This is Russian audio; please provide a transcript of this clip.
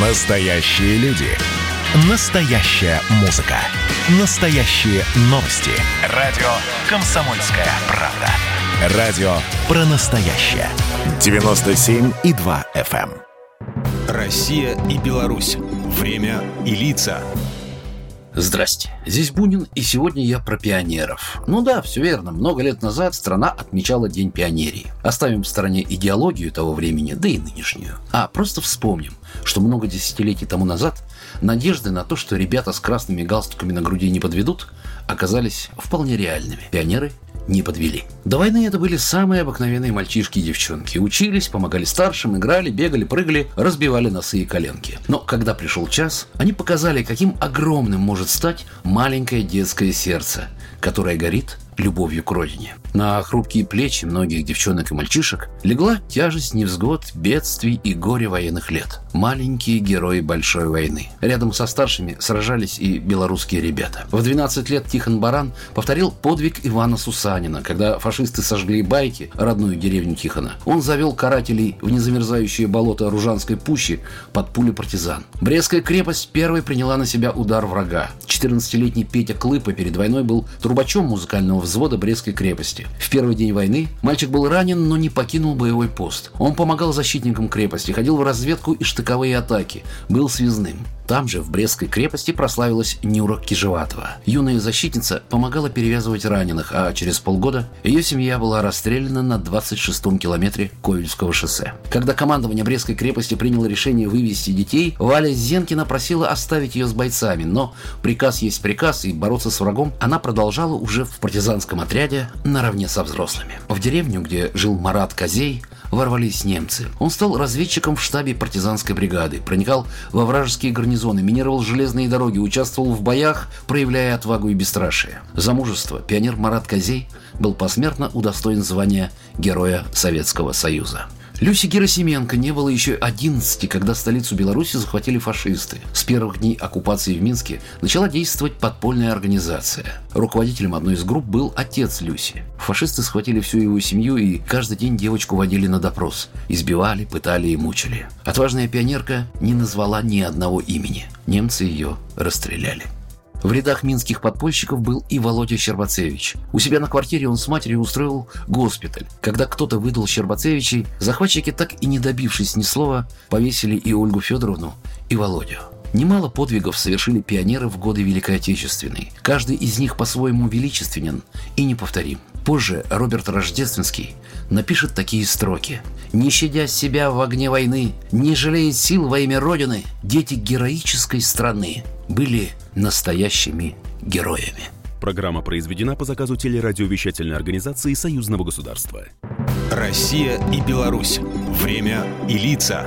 Настоящие люди. Настоящая музыка. Настоящие новости. Радио «Комсомольская правда». Радио про настоящее. 97,2 FM. эм. Россия и Беларусь. Время и лица. Здрасте, здесь Бунин, и сегодня я про пионеров. Ну да, все верно, много лет назад страна отмечала День пионерии. Оставим в стороне идеологию того времени, да и нынешнюю. А просто вспомним, что много десятилетий тому назад надежды на то, что ребята с красными галстуками на груди не подведут, оказались вполне реальными. Пионеры не подвели. До войны это были самые обыкновенные мальчишки и девчонки. Учились, помогали старшим, играли, бегали, прыгали, разбивали носы и коленки. Но когда пришел час, они показали, каким огромным может стать маленькое детское сердце, которое горит любовью к родине. На хрупкие плечи многих девчонок и мальчишек легла тяжесть невзгод, бедствий и горя военных лет. Маленькие герои большой войны. Рядом со старшими сражались и белорусские ребята. В 12 лет Тихон Баран повторил подвиг Ивана Сусанина, когда фашисты сожгли байки, родную деревню Тихона. Он завел карателей в незамерзающее болото Ружанской пущи под пули партизан. Брестская крепость первой приняла на себя удар врага. 14-летний Петя Клыпа перед войной был трубачом музыкального взвода Брестской крепости. В первый день войны мальчик был ранен, но не покинул боевой пост. Он помогал защитникам крепости, ходил в разведку и штыковые атаки, был связным. Там же, в Брестской крепости, прославилась Нюра Кижеватова. Юная защитница помогала перевязывать раненых, а через полгода ее семья была расстреляна на 26-м километре Ковельского шоссе. Когда командование Брестской крепости приняло решение вывести детей, Валя Зенкина просила оставить ее с бойцами, но приказ есть приказ, и бороться с врагом она продолжала уже в партизанском отряде наравне со взрослыми. В деревню, где жил Марат Козей, ворвались немцы. Он стал разведчиком в штабе партизанской бригады, проникал во вражеские гарнизоны, минировал железные дороги, участвовал в боях, проявляя отвагу и бесстрашие. За мужество пионер Марат Козей был посмертно удостоен звания Героя Советского Союза. Люси Герасименко не было еще 11, когда столицу Беларуси захватили фашисты. С первых дней оккупации в Минске начала действовать подпольная организация. Руководителем одной из групп был отец Люси. Фашисты схватили всю его семью и каждый день девочку водили на допрос. Избивали, пытали и мучили. Отважная пионерка не назвала ни одного имени. Немцы ее расстреляли. В рядах минских подпольщиков был и Володя Щербацевич. У себя на квартире он с матерью устроил госпиталь. Когда кто-то выдал Щербацевичей, захватчики, так и не добившись ни слова, повесили и Ольгу Федоровну, и Володю. Немало подвигов совершили пионеры в годы Великой Отечественной. Каждый из них по-своему величественен и неповторим. Позже Роберт Рождественский напишет такие строки. «Не щадя себя в огне войны, не жалея сил во имя Родины, дети героической страны были настоящими героями». Программа произведена по заказу телерадиовещательной организации Союзного государства. Россия и Беларусь. Время и лица.